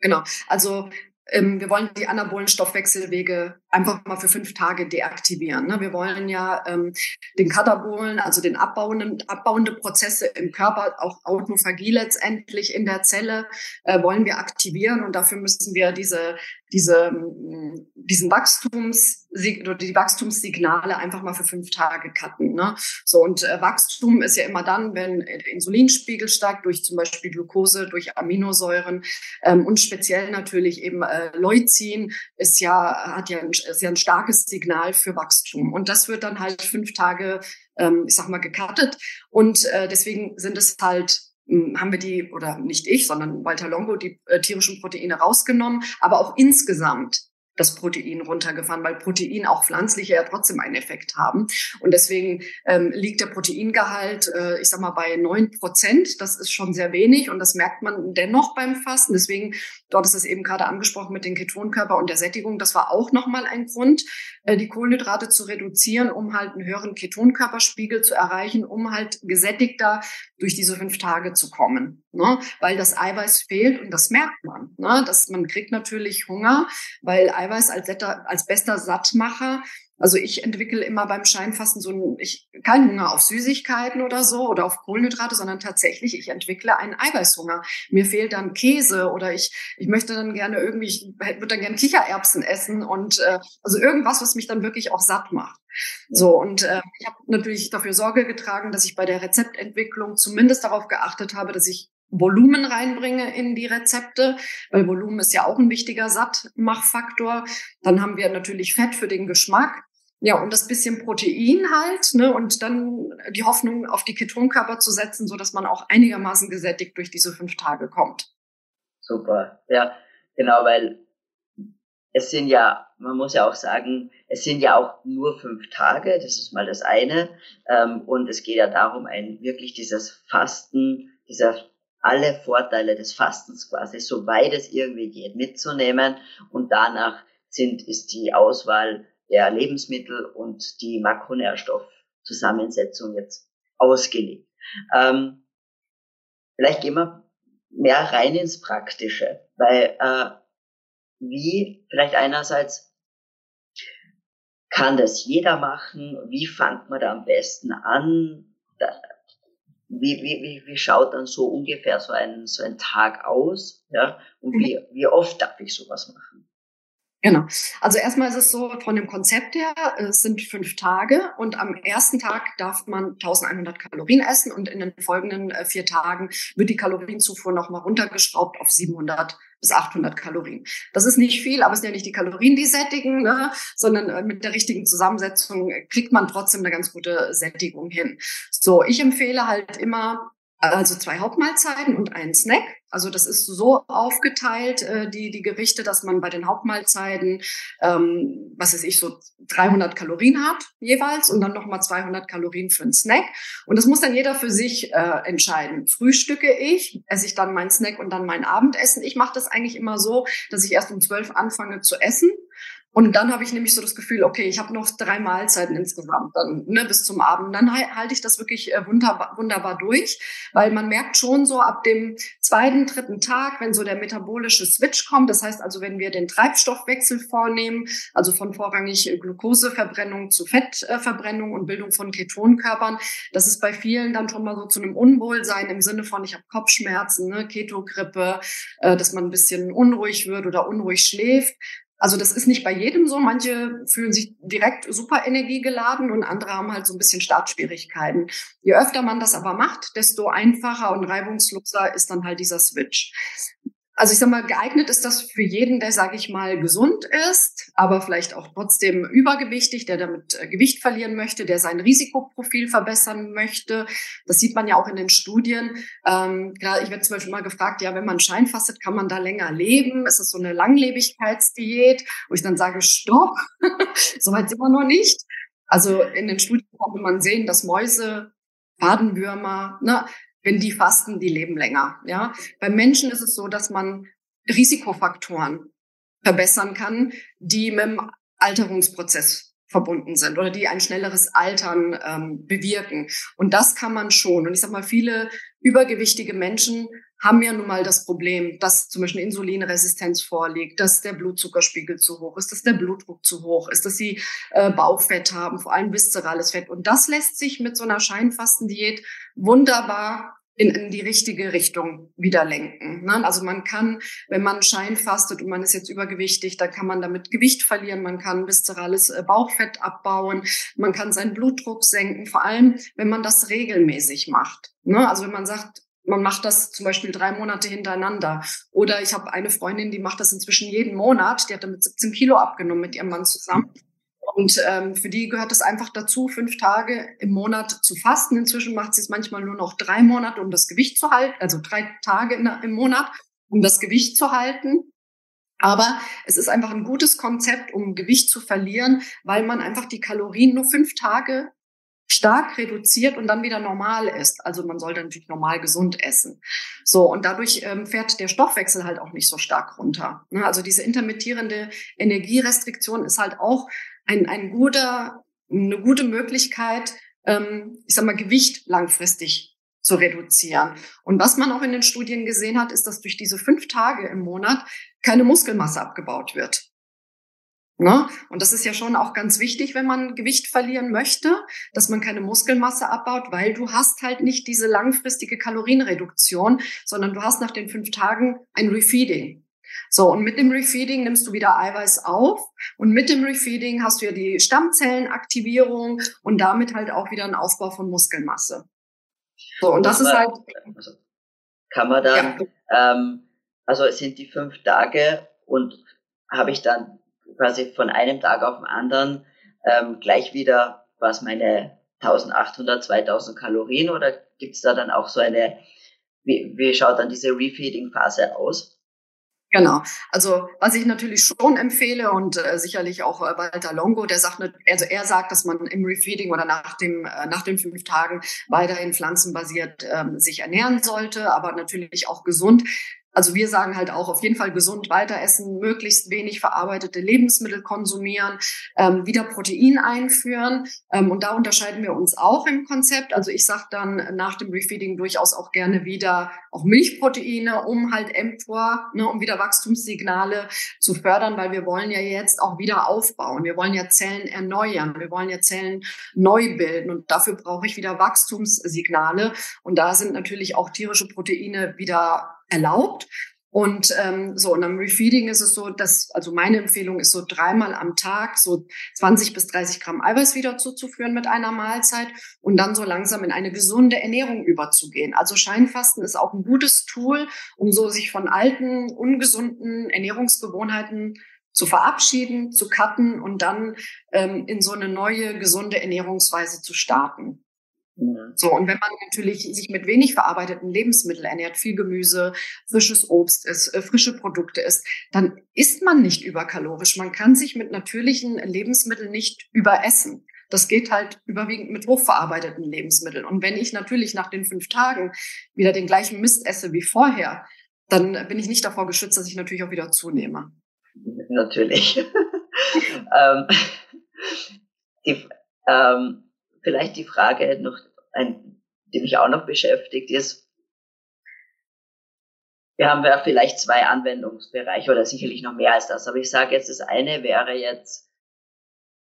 Genau. Also ähm, wir wollen die anabolen Stoffwechselwege einfach mal für fünf Tage deaktivieren. Ne? Wir wollen ja ähm, den Katabolen, also den abbauenden, abbauende Prozesse im Körper, auch Autophagie letztendlich in der Zelle, äh, wollen wir aktivieren und dafür müssen wir diese diese, mm, diesen Wachstums, oder die Wachstumssignale einfach mal für fünf Tage cutten. Ne? So, und äh, Wachstum ist ja immer dann, wenn der Insulinspiegel steigt, durch zum Beispiel Glucose, durch Aminosäuren ähm, und speziell natürlich eben äh, Leucin ist ja, hat ja ist ja ein starkes Signal für Wachstum. Und das wird dann halt fünf Tage, ähm, ich sag mal, gecuttet. Und äh, deswegen sind es halt hm, haben wir die, oder nicht ich, sondern Walter Longo, die äh, tierischen Proteine rausgenommen, aber auch insgesamt das Protein runtergefahren, weil Protein auch pflanzliche ja trotzdem einen Effekt haben. Und deswegen ähm, liegt der Proteingehalt, äh, ich sag mal, bei neun Prozent. Das ist schon sehr wenig und das merkt man dennoch beim Fasten. Deswegen, dort ist es eben gerade angesprochen mit den Ketonkörper und der Sättigung. Das war auch nochmal ein Grund, äh, die Kohlenhydrate zu reduzieren, um halt einen höheren Ketonkörperspiegel zu erreichen, um halt gesättigter durch diese fünf Tage zu kommen. Ne? Weil das Eiweiß fehlt und das merkt man. Ne? Dass man kriegt natürlich Hunger, weil Eiweiß als, als bester Sattmacher also ich entwickle immer beim Scheinfasten so ein, ich, keinen Hunger auf Süßigkeiten oder so oder auf Kohlenhydrate, sondern tatsächlich, ich entwickle einen Eiweißhunger. Mir fehlt dann Käse oder ich, ich möchte dann gerne irgendwie, ich würde dann gerne Kichererbsen essen und äh, also irgendwas, was mich dann wirklich auch satt macht. So, und äh, ich habe natürlich dafür Sorge getragen, dass ich bei der Rezeptentwicklung zumindest darauf geachtet habe, dass ich Volumen reinbringe in die Rezepte, weil Volumen ist ja auch ein wichtiger Sattmachfaktor. Dann haben wir natürlich Fett für den Geschmack. Ja, und das bisschen Protein halt, ne, und dann die Hoffnung auf die Ketonkörper zu setzen, so dass man auch einigermaßen gesättigt durch diese fünf Tage kommt. Super, ja, genau, weil es sind ja, man muss ja auch sagen, es sind ja auch nur fünf Tage, das ist mal das eine, ähm, und es geht ja darum, ein wirklich dieses Fasten, dieser alle Vorteile des Fastens quasi, soweit es irgendwie geht, mitzunehmen. Und danach sind, ist die Auswahl der Lebensmittel und die Makronährstoffzusammensetzung jetzt ausgelegt. Ähm, vielleicht gehen wir mehr rein ins Praktische, weil äh, wie vielleicht einerseits kann das jeder machen, wie fängt man da am besten an, wie, wie, wie, wie schaut dann so ungefähr so ein, so ein Tag aus, ja, und wie, wie oft darf ich sowas machen? Genau. Also erstmal ist es so von dem Konzept her, es sind fünf Tage und am ersten Tag darf man 1100 Kalorien essen und in den folgenden äh, vier Tagen wird die Kalorienzufuhr nochmal runtergeschraubt auf 700 bis 800 Kalorien. Das ist nicht viel, aber es sind ja nicht die Kalorien, die sättigen, ne? sondern äh, mit der richtigen Zusammensetzung kriegt man trotzdem eine ganz gute Sättigung hin. So, ich empfehle halt immer also zwei Hauptmahlzeiten und einen Snack. Also das ist so aufgeteilt, äh, die, die Gerichte, dass man bei den Hauptmahlzeiten, ähm, was weiß ich, so 300 Kalorien hat jeweils und dann nochmal 200 Kalorien für einen Snack. Und das muss dann jeder für sich äh, entscheiden. Frühstücke ich, esse ich dann meinen Snack und dann mein Abendessen. Ich mache das eigentlich immer so, dass ich erst um zwölf anfange zu essen und dann habe ich nämlich so das Gefühl, okay, ich habe noch drei Mahlzeiten insgesamt dann ne, bis zum Abend. Dann halte ich das wirklich äh, wunderbar, wunderbar durch, weil man merkt schon so ab dem zweiten, dritten Tag, wenn so der metabolische Switch kommt, das heißt also, wenn wir den Treibstoffwechsel vornehmen, also von vorrangig Glukoseverbrennung zu Fettverbrennung und Bildung von Ketonkörpern, das ist bei vielen dann schon mal so zu einem Unwohlsein im Sinne von, ich habe Kopfschmerzen, ne, Ketogrippe, äh, dass man ein bisschen unruhig wird oder unruhig schläft. Also das ist nicht bei jedem so. Manche fühlen sich direkt super energiegeladen und andere haben halt so ein bisschen Startschwierigkeiten. Je öfter man das aber macht, desto einfacher und reibungsloser ist dann halt dieser Switch. Also ich sag mal, geeignet ist das für jeden, der, sage ich mal, gesund ist, aber vielleicht auch trotzdem übergewichtig, der damit äh, Gewicht verlieren möchte, der sein Risikoprofil verbessern möchte. Das sieht man ja auch in den Studien. Ähm, ich werde zum Beispiel mal gefragt, ja, wenn man scheinfastet, kann man da länger leben? Ist das so eine Langlebigkeitsdiät? Wo ich dann sage, stopp, soweit sind wir noch nicht. Also in den Studien konnte man sehen, dass Mäuse, Fadenwürmer, ne, wenn die fasten, die leben länger. Ja, beim Menschen ist es so, dass man Risikofaktoren verbessern kann, die mit dem Alterungsprozess verbunden sind oder die ein schnelleres Altern ähm, bewirken. Und das kann man schon. Und ich sage mal, viele übergewichtige Menschen haben ja nun mal das Problem, dass zum Beispiel Insulinresistenz vorliegt, dass der Blutzuckerspiegel zu hoch ist, dass der Blutdruck zu hoch ist, dass sie äh, Bauchfett haben, vor allem viszerales Fett. Und das lässt sich mit so einer Scheinfastendiät wunderbar in, in die richtige Richtung wieder lenken. Ne? Also man kann, wenn man scheinfastet und man ist jetzt übergewichtig, dann kann man damit Gewicht verlieren, man kann viszerales äh, Bauchfett abbauen, man kann seinen Blutdruck senken, vor allem wenn man das regelmäßig macht. Ne? Also wenn man sagt, man macht das zum Beispiel drei Monate hintereinander. Oder ich habe eine Freundin, die macht das inzwischen jeden Monat. Die hat damit 17 Kilo abgenommen mit ihrem Mann zusammen. Und ähm, für die gehört es einfach dazu, fünf Tage im Monat zu fasten. Inzwischen macht sie es manchmal nur noch drei Monate, um das Gewicht zu halten, also drei Tage im Monat, um das Gewicht zu halten. Aber es ist einfach ein gutes Konzept, um Gewicht zu verlieren, weil man einfach die Kalorien nur fünf Tage stark reduziert und dann wieder normal ist. Also man sollte natürlich normal gesund essen. So, und dadurch ähm, fährt der Stoffwechsel halt auch nicht so stark runter. Ne? Also diese intermittierende Energierestriktion ist halt auch ein, ein guter, eine gute Möglichkeit, ähm, ich sag mal, Gewicht langfristig zu reduzieren. Und was man auch in den Studien gesehen hat, ist, dass durch diese fünf Tage im Monat keine Muskelmasse abgebaut wird. Ne? Und das ist ja schon auch ganz wichtig, wenn man Gewicht verlieren möchte, dass man keine Muskelmasse abbaut, weil du hast halt nicht diese langfristige Kalorienreduktion, sondern du hast nach den fünf Tagen ein Refeeding. So, und mit dem Refeeding nimmst du wieder Eiweiß auf und mit dem Refeeding hast du ja die Stammzellenaktivierung und damit halt auch wieder einen Aufbau von Muskelmasse. So, und das, das ist halt. Also kann man dann, ja. ähm, also es sind die fünf Tage und habe ich dann quasi von einem Tag auf den anderen ähm, gleich wieder was meine 1800, 2000 Kalorien oder gibt's da dann auch so eine, wie, wie schaut dann diese Refeeding-Phase aus? Genau. Also was ich natürlich schon empfehle und äh, sicherlich auch äh, Walter Longo, der sagt, also er sagt, dass man im Refeeding oder nach dem äh, nach den fünf Tagen weiterhin pflanzenbasiert ähm, sich ernähren sollte, aber natürlich auch gesund. Also wir sagen halt auch auf jeden Fall gesund weiter essen, möglichst wenig verarbeitete Lebensmittel konsumieren, ähm, wieder Protein einführen. Ähm, und da unterscheiden wir uns auch im Konzept. Also ich sage dann nach dem Refeeding durchaus auch gerne wieder auch Milchproteine, um halt mTOR, ne, um wieder Wachstumssignale zu fördern, weil wir wollen ja jetzt auch wieder aufbauen. Wir wollen ja Zellen erneuern. Wir wollen ja Zellen neu bilden. Und dafür brauche ich wieder Wachstumssignale. Und da sind natürlich auch tierische Proteine wieder erlaubt. Und ähm, so, und am Refeeding ist es so, dass, also meine Empfehlung ist so dreimal am Tag so 20 bis 30 Gramm Eiweiß wieder zuzuführen mit einer Mahlzeit und dann so langsam in eine gesunde Ernährung überzugehen. Also Scheinfasten ist auch ein gutes Tool, um so sich von alten, ungesunden Ernährungsgewohnheiten zu verabschieden, zu cutten und dann ähm, in so eine neue, gesunde Ernährungsweise zu starten. Mhm. So, und wenn man natürlich sich mit wenig verarbeiteten Lebensmitteln ernährt, viel Gemüse, frisches Obst ist, äh, frische Produkte ist, dann isst man nicht überkalorisch. Man kann sich mit natürlichen Lebensmitteln nicht überessen. Das geht halt überwiegend mit hochverarbeiteten Lebensmitteln. Und wenn ich natürlich nach den fünf Tagen wieder den gleichen Mist esse wie vorher, dann bin ich nicht davor geschützt, dass ich natürlich auch wieder zunehme. Natürlich. ähm, die, ähm, vielleicht die Frage noch, ein, die mich auch noch beschäftigt, ist, wir haben ja vielleicht zwei Anwendungsbereiche oder sicherlich noch mehr als das, aber ich sage jetzt, das eine wäre jetzt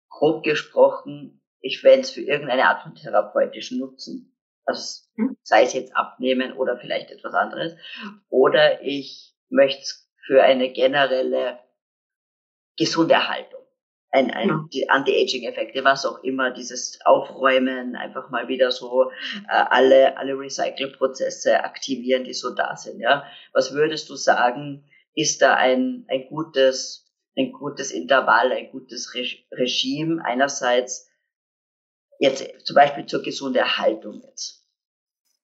grob gesprochen, ich fände es für irgendeine Art von therapeutischen Nutzen. Also hm? sei es jetzt abnehmen oder vielleicht etwas anderes. Oder ich möchte es für eine generelle Gesunderhaltung ein, ein ja. die Anti-Aging-Effekte, was auch immer, dieses Aufräumen, einfach mal wieder so äh, alle, alle Recycle-Prozesse aktivieren, die so da sind. Ja? Was würdest du sagen, ist da ein, ein gutes, ein gutes Intervall, ein gutes Re Regime einerseits jetzt zum Beispiel zur gesunden Erhaltung jetzt?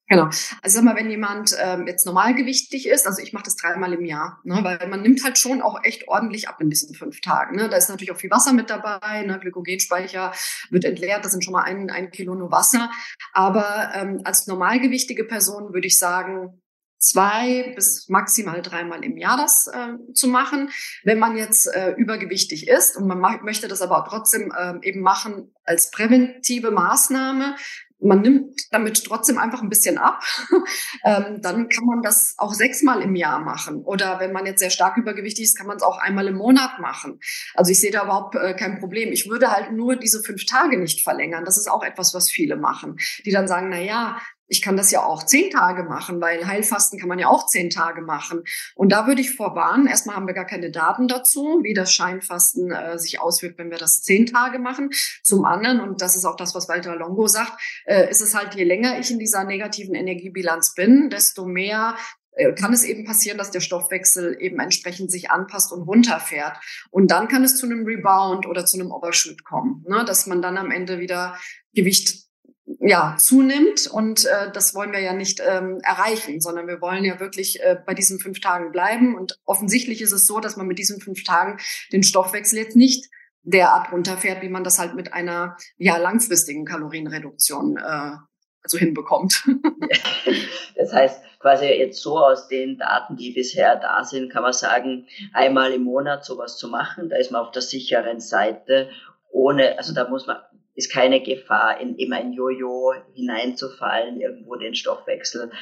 Genau. Also sag mal, wenn jemand ähm, jetzt normalgewichtig ist, also ich mache das dreimal im Jahr, ne, weil man nimmt halt schon auch echt ordentlich ab in diesen fünf Tagen. Ne. Da ist natürlich auch viel Wasser mit dabei, ne, Glykogenspeicher wird entleert, das sind schon mal ein, ein Kilo nur Wasser. Aber ähm, als normalgewichtige Person würde ich sagen, zwei bis maximal dreimal im Jahr das äh, zu machen. Wenn man jetzt äh, übergewichtig ist und man möchte das aber trotzdem äh, eben machen als präventive Maßnahme, man nimmt damit trotzdem einfach ein bisschen ab, ähm, dann kann man das auch sechsmal im Jahr machen. Oder wenn man jetzt sehr stark übergewichtig ist, kann man es auch einmal im Monat machen. Also ich sehe da überhaupt äh, kein Problem. Ich würde halt nur diese fünf Tage nicht verlängern. Das ist auch etwas, was viele machen, die dann sagen, na ja, ich kann das ja auch zehn Tage machen, weil Heilfasten kann man ja auch zehn Tage machen. Und da würde ich vorwarnen, erstmal haben wir gar keine Daten dazu, wie das Scheinfasten äh, sich auswirkt, wenn wir das zehn Tage machen. Zum anderen, und das ist auch das, was Walter Longo sagt, äh, ist es halt, je länger ich in dieser negativen Energiebilanz bin, desto mehr äh, kann es eben passieren, dass der Stoffwechsel eben entsprechend sich anpasst und runterfährt. Und dann kann es zu einem Rebound oder zu einem Overshoot kommen, ne? dass man dann am Ende wieder Gewicht ja, zunimmt. Und äh, das wollen wir ja nicht ähm, erreichen, sondern wir wollen ja wirklich äh, bei diesen fünf Tagen bleiben. Und offensichtlich ist es so, dass man mit diesen fünf Tagen den Stoffwechsel jetzt nicht derart runterfährt, wie man das halt mit einer ja, langfristigen Kalorienreduktion äh, also hinbekommt. das heißt, quasi jetzt so aus den Daten, die bisher da sind, kann man sagen, einmal im Monat sowas zu machen, da ist man auf der sicheren Seite, ohne, also da muss man ist keine Gefahr, in immer ein Jojo hineinzufallen, irgendwo den Stoffwechsel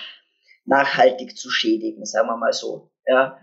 nachhaltig zu schädigen, sagen wir mal so. Ja,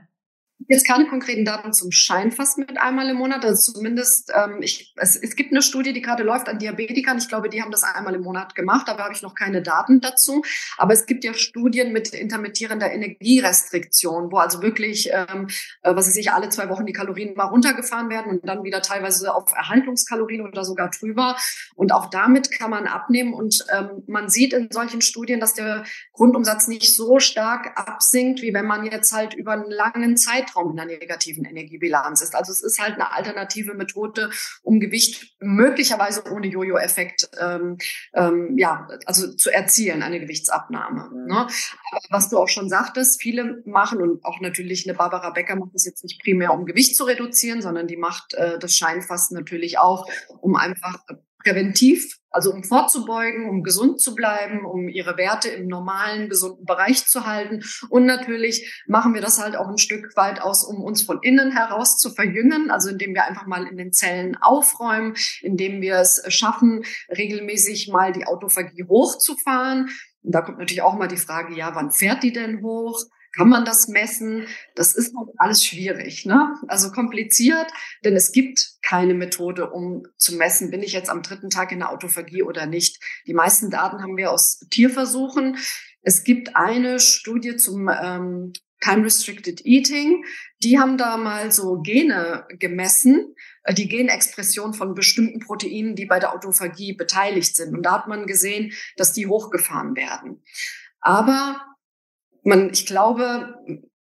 Jetzt keine konkreten Daten zum Scheinfasten mit einmal im Monat. Also zumindest, ähm, ich, es, es gibt eine Studie, die gerade läuft an Diabetikern. Ich glaube, die haben das einmal im Monat gemacht, aber habe ich noch keine Daten dazu. Aber es gibt ja Studien mit intermittierender Energierestriktion, wo also wirklich, ähm, äh, was weiß ich, alle zwei Wochen die Kalorien mal runtergefahren werden und dann wieder teilweise auf Erhaltungskalorien oder sogar drüber. Und auch damit kann man abnehmen. Und ähm, man sieht in solchen Studien, dass der Grundumsatz nicht so stark absinkt, wie wenn man jetzt halt über einen langen Zeitraum Zeitraum in einer negativen Energiebilanz ist. Also es ist halt eine alternative Methode, um Gewicht möglicherweise ohne Jojo-Effekt ähm, ähm, ja, also zu erzielen, eine Gewichtsabnahme. Mhm. Ne? Aber was du auch schon sagtest, viele machen und auch natürlich eine Barbara Becker macht das jetzt nicht primär, um Gewicht zu reduzieren, sondern die macht äh, das Scheinfasten natürlich auch, um einfach präventiv, also um vorzubeugen, um gesund zu bleiben, um ihre Werte im normalen, gesunden Bereich zu halten. Und natürlich machen wir das halt auch ein Stück weit aus, um uns von innen heraus zu verjüngen, also indem wir einfach mal in den Zellen aufräumen, indem wir es schaffen, regelmäßig mal die Autophagie hochzufahren. Und da kommt natürlich auch mal die Frage, ja, wann fährt die denn hoch? Kann man das messen? Das ist halt alles schwierig, ne? Also kompliziert, denn es gibt keine Methode, um zu messen, bin ich jetzt am dritten Tag in der Autophagie oder nicht. Die meisten Daten haben wir aus Tierversuchen. Es gibt eine Studie zum ähm, Time Restricted Eating. Die haben da mal so Gene gemessen, äh, die Genexpression von bestimmten Proteinen, die bei der Autophagie beteiligt sind. Und da hat man gesehen, dass die hochgefahren werden. Aber man, ich glaube,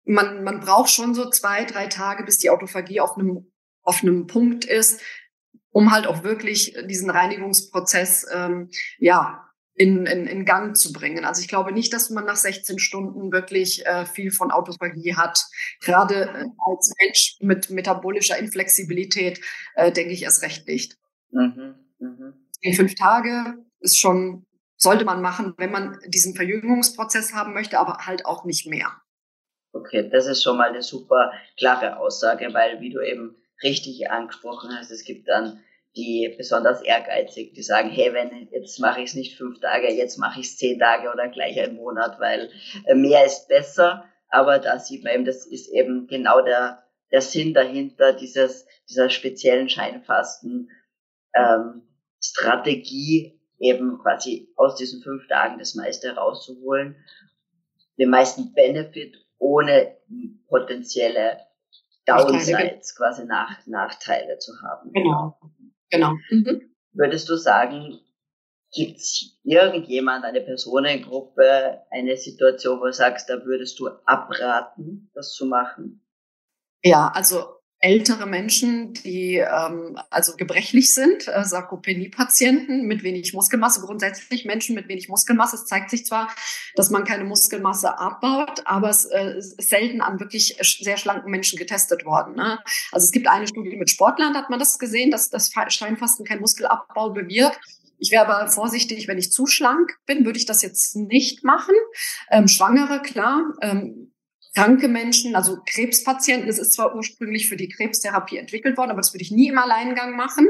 man, man braucht schon so zwei, drei Tage, bis die Autophagie auf einem, auf einem Punkt ist, um halt auch wirklich diesen Reinigungsprozess ähm, ja, in, in, in Gang zu bringen. Also ich glaube nicht, dass man nach 16 Stunden wirklich äh, viel von Autophagie hat. Gerade äh, als Mensch mit metabolischer Inflexibilität äh, denke ich erst recht nicht. Mhm, mh. In fünf Tage ist schon sollte man machen, wenn man diesen Verjüngungsprozess haben möchte, aber halt auch nicht mehr. Okay, das ist schon mal eine super klare Aussage, weil wie du eben richtig angesprochen hast, es gibt dann die besonders ehrgeizig, die sagen, hey, wenn jetzt mache ich es nicht fünf Tage, jetzt mache ich es zehn Tage oder gleich einen Monat, weil äh, mehr ist besser. Aber da sieht man eben, das ist eben genau der, der Sinn dahinter dieses, dieser speziellen Scheinfasten ähm, Strategie, eben quasi aus diesen fünf Tagen das meiste rauszuholen, den meisten Benefit ohne potenzielle Downsides, quasi Nach Nachteile zu haben. Genau, genau. Mhm. Würdest du sagen, gibt es irgendjemand, eine Personengruppe, eine Situation, wo du sagst, da würdest du abraten, das zu machen? Ja, also ältere Menschen, die ähm, also gebrechlich sind, äh, Sarkopenie-Patienten mit wenig Muskelmasse, grundsätzlich Menschen mit wenig Muskelmasse. Es zeigt sich zwar, dass man keine Muskelmasse abbaut, aber es äh, ist selten an wirklich sehr schlanken Menschen getestet worden. Ne? Also es gibt eine Studie mit Sportlern, da hat man das gesehen, dass das Steinfasten kein Muskelabbau bewirkt. Ich wäre aber vorsichtig, wenn ich zu schlank bin, würde ich das jetzt nicht machen. Ähm, Schwangere, klar. Ähm, kranke Menschen, also Krebspatienten. Das ist zwar ursprünglich für die Krebstherapie entwickelt worden, aber das würde ich nie im Alleingang machen.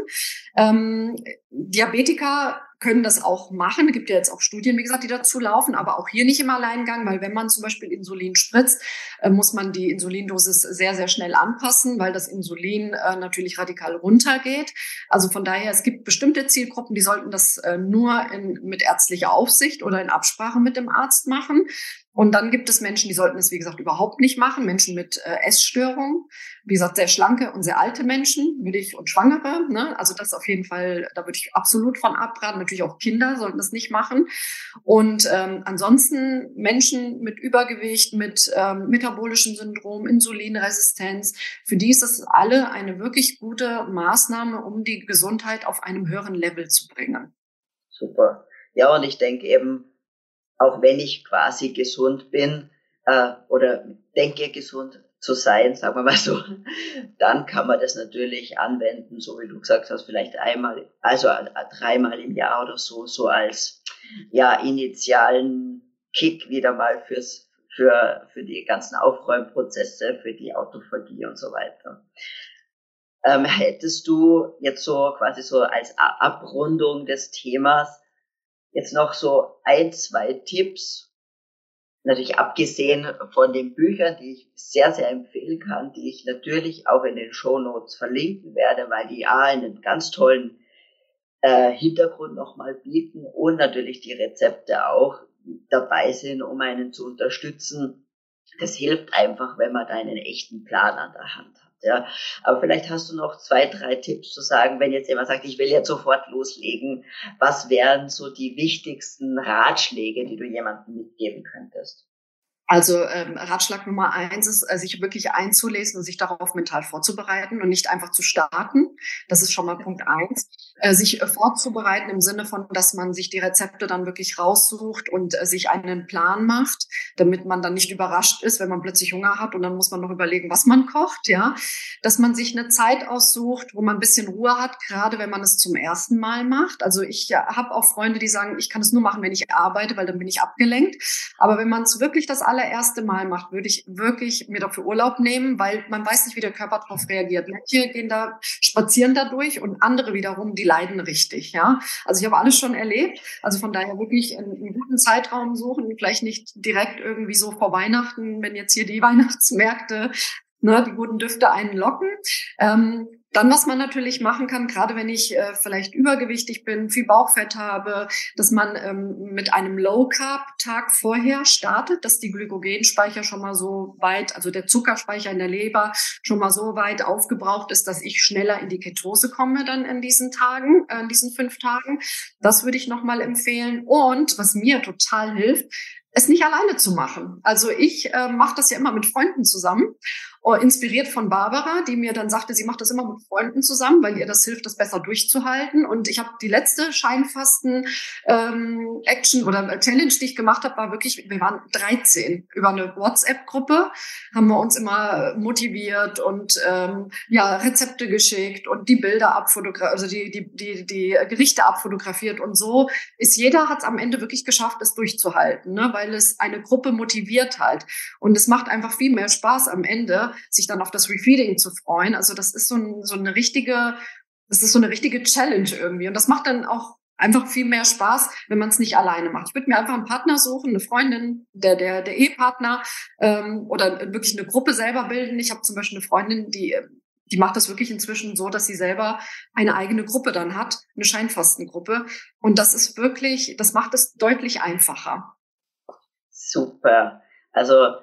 Ähm, Diabetiker können das auch machen. Es gibt ja jetzt auch Studien, wie gesagt, die dazu laufen, aber auch hier nicht im Alleingang, weil wenn man zum Beispiel Insulin spritzt, äh, muss man die Insulindosis sehr, sehr schnell anpassen, weil das Insulin äh, natürlich radikal runtergeht. Also von daher, es gibt bestimmte Zielgruppen, die sollten das äh, nur in, mit ärztlicher Aufsicht oder in Absprache mit dem Arzt machen. Und dann gibt es Menschen, die sollten es, wie gesagt, überhaupt nicht machen. Menschen mit äh, Essstörungen. Wie gesagt, sehr schlanke und sehr alte Menschen, würde ich, und Schwangere. Ne? Also das auf jeden Fall, da würde ich absolut von abraten. Natürlich auch Kinder sollten das nicht machen. Und ähm, ansonsten Menschen mit Übergewicht, mit ähm, metabolischem Syndrom, Insulinresistenz, für die ist das alle eine wirklich gute Maßnahme, um die Gesundheit auf einem höheren Level zu bringen. Super. Ja, und ich denke eben, auch wenn ich quasi gesund bin äh, oder denke gesund zu sein, sagen wir mal so, dann kann man das natürlich anwenden, so wie du gesagt hast, vielleicht einmal, also äh, dreimal im Jahr oder so, so als ja initialen Kick wieder mal fürs für für die ganzen Aufräumprozesse, für die Autophagie und so weiter. Ähm, hättest du jetzt so quasi so als Abrundung des Themas Jetzt noch so ein, zwei Tipps, natürlich abgesehen von den Büchern, die ich sehr, sehr empfehlen kann, die ich natürlich auch in den Show Notes verlinken werde, weil die A einen ganz tollen äh, Hintergrund nochmal bieten und natürlich die Rezepte auch dabei sind, um einen zu unterstützen. Das hilft einfach, wenn man da einen echten Plan an der Hand hat. Ja. Aber vielleicht hast du noch zwei, drei Tipps zu sagen, wenn jetzt jemand sagt, ich will jetzt sofort loslegen. Was wären so die wichtigsten Ratschläge, die du jemandem mitgeben könntest? Also ähm, Ratschlag Nummer eins ist, äh, sich wirklich einzulesen und sich darauf mental vorzubereiten und nicht einfach zu starten. Das ist schon mal Punkt eins. Äh, sich äh, vorzubereiten im Sinne von, dass man sich die Rezepte dann wirklich raussucht und äh, sich einen Plan macht, damit man dann nicht überrascht ist, wenn man plötzlich Hunger hat und dann muss man noch überlegen, was man kocht. Ja, dass man sich eine Zeit aussucht, wo man ein bisschen Ruhe hat, gerade wenn man es zum ersten Mal macht. Also ich ja, habe auch Freunde, die sagen, ich kann es nur machen, wenn ich arbeite, weil dann bin ich abgelenkt. Aber wenn man es wirklich das allererste Mal macht, würde ich wirklich mir dafür Urlaub nehmen, weil man weiß nicht, wie der Körper darauf reagiert. Manche gehen da, spazieren da durch und andere wiederum, die leiden richtig, ja. Also ich habe alles schon erlebt. Also von daher wirklich einen, einen guten Zeitraum suchen, vielleicht nicht direkt irgendwie so vor Weihnachten, wenn jetzt hier die Weihnachtsmärkte ne, die guten Düfte einen locken. Ähm, dann, was man natürlich machen kann, gerade wenn ich äh, vielleicht übergewichtig bin, viel Bauchfett habe, dass man ähm, mit einem Low Carb Tag vorher startet, dass die Glykogenspeicher schon mal so weit, also der Zuckerspeicher in der Leber schon mal so weit aufgebraucht ist, dass ich schneller in die Ketose komme dann in diesen Tagen, äh, in diesen fünf Tagen. Das würde ich nochmal empfehlen. Und was mir total hilft, es nicht alleine zu machen. Also ich äh, mache das ja immer mit Freunden zusammen inspiriert von Barbara, die mir dann sagte, sie macht das immer mit Freunden zusammen, weil ihr das hilft, das besser durchzuhalten. Und ich habe die letzte Scheinfasten ähm, Action oder Challenge, die ich gemacht habe, war wirklich, wir waren 13 über eine WhatsApp-Gruppe, haben wir uns immer motiviert und ähm, ja Rezepte geschickt und die Bilder abfotografiert, also die die die die Gerichte abfotografiert und so ist jeder hat es am Ende wirklich geschafft, es durchzuhalten, ne? weil es eine Gruppe motiviert halt und es macht einfach viel mehr Spaß am Ende sich dann auf das Refeeding zu freuen. Also das ist so, ein, so eine richtige, das ist so eine richtige Challenge irgendwie. Und das macht dann auch einfach viel mehr Spaß, wenn man es nicht alleine macht. Ich würde mir einfach einen Partner suchen, eine Freundin, der der der Ehepartner ähm, oder wirklich eine Gruppe selber bilden. Ich habe zum Beispiel eine Freundin, die die macht das wirklich inzwischen so, dass sie selber eine eigene Gruppe dann hat, eine Scheinfastengruppe. Und das ist wirklich, das macht es deutlich einfacher. Super. Also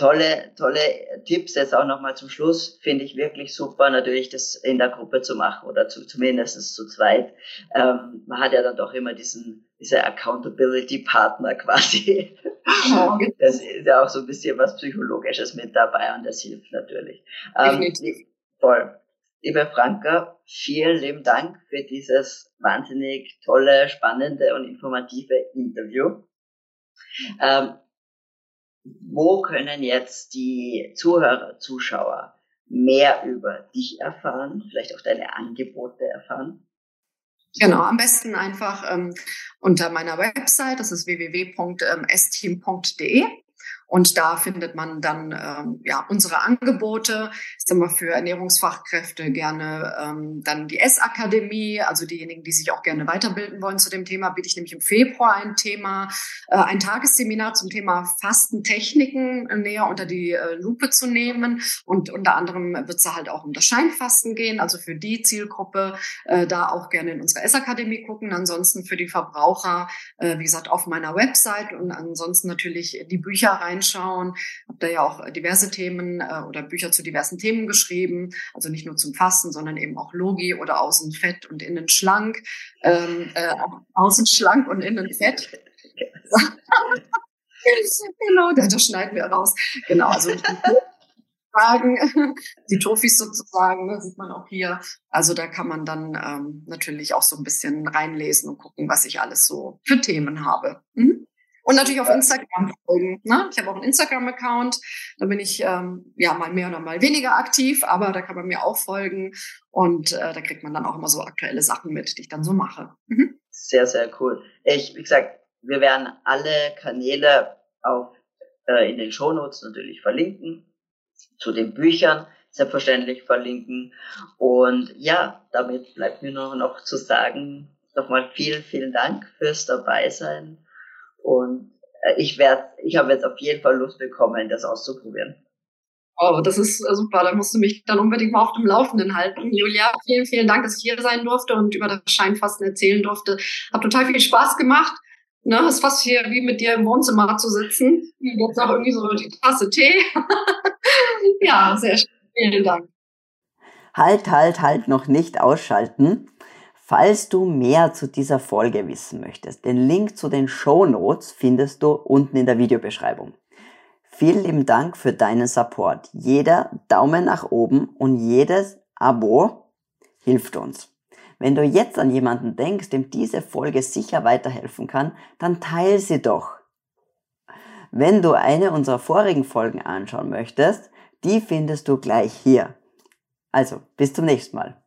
tolle, tolle Tipps jetzt auch nochmal zum Schluss. Finde ich wirklich super, natürlich das in der Gruppe zu machen oder zu, zumindest zu zweit. Ähm, man hat ja dann doch immer diesen, diese Accountability-Partner quasi. Das ist ja auch so ein bisschen was Psychologisches mit dabei und das hilft natürlich. Ähm, voll. Liebe Franka, vielen lieben Dank für dieses wahnsinnig tolle, spannende und informative Interview. Ähm, wo können jetzt die Zuhörer, Zuschauer mehr über dich erfahren, vielleicht auch deine Angebote erfahren? Genau, am besten einfach ähm, unter meiner Website, das ist www.steam.de. Und da findet man dann ähm, ja unsere Angebote. Ist immer für Ernährungsfachkräfte gerne ähm, dann die S-Akademie, also diejenigen, die sich auch gerne weiterbilden wollen zu dem Thema, biete ich nämlich im Februar ein Thema, äh, ein Tagesseminar zum Thema Fastentechniken näher unter die äh, Lupe zu nehmen. Und unter anderem wird es halt auch um das Scheinfasten gehen, also für die Zielgruppe äh, da auch gerne in unsere S-Akademie gucken. Ansonsten für die Verbraucher, äh, wie gesagt, auf meiner Website und ansonsten natürlich die Bücher rein reinschauen. Habe da ja auch diverse Themen äh, oder Bücher zu diversen Themen geschrieben. Also nicht nur zum Fasten, sondern eben auch Logi oder außen fett und innen schlank. Ähm, äh, außen schlank und innen fett. genau, das schneiden wir raus. Genau, also Fragen, die Trophys sozusagen, ne, sieht man auch hier. Also da kann man dann ähm, natürlich auch so ein bisschen reinlesen und gucken, was ich alles so für Themen habe. Mhm. Und natürlich auf Instagram folgen. Ne? Ich habe auch einen Instagram-Account. Da bin ich ähm, ja mal mehr oder mal weniger aktiv, aber da kann man mir auch folgen. Und äh, da kriegt man dann auch immer so aktuelle Sachen mit, die ich dann so mache. Mhm. Sehr, sehr cool. Ich, wie gesagt, wir werden alle Kanäle auf, äh, in den Shownotes natürlich verlinken. Zu den Büchern selbstverständlich verlinken. Und ja, damit bleibt mir nur noch zu sagen, nochmal vielen, vielen Dank fürs Dabeisein und äh, ich werde, ich habe jetzt auf jeden Fall Lust bekommen, das auszuprobieren. Oh, das ist äh, super. Da musst du mich dann unbedingt mal auf dem Laufenden halten. Julia, vielen, vielen Dank, dass ich hier sein durfte und über das Scheinfasten erzählen durfte. Hat total viel Spaß gemacht. Ne, ist fast hier wie mit dir im Wohnzimmer zu sitzen. Jetzt auch irgendwie so die Tasse Tee. ja, sehr schön. Vielen Dank. Halt, halt, halt, noch nicht ausschalten. Falls du mehr zu dieser Folge wissen möchtest, den Link zu den Show Notes findest du unten in der Videobeschreibung. Vielen lieben Dank für deinen Support. Jeder Daumen nach oben und jedes Abo hilft uns. Wenn du jetzt an jemanden denkst, dem diese Folge sicher weiterhelfen kann, dann teile sie doch. Wenn du eine unserer vorigen Folgen anschauen möchtest, die findest du gleich hier. Also, bis zum nächsten Mal.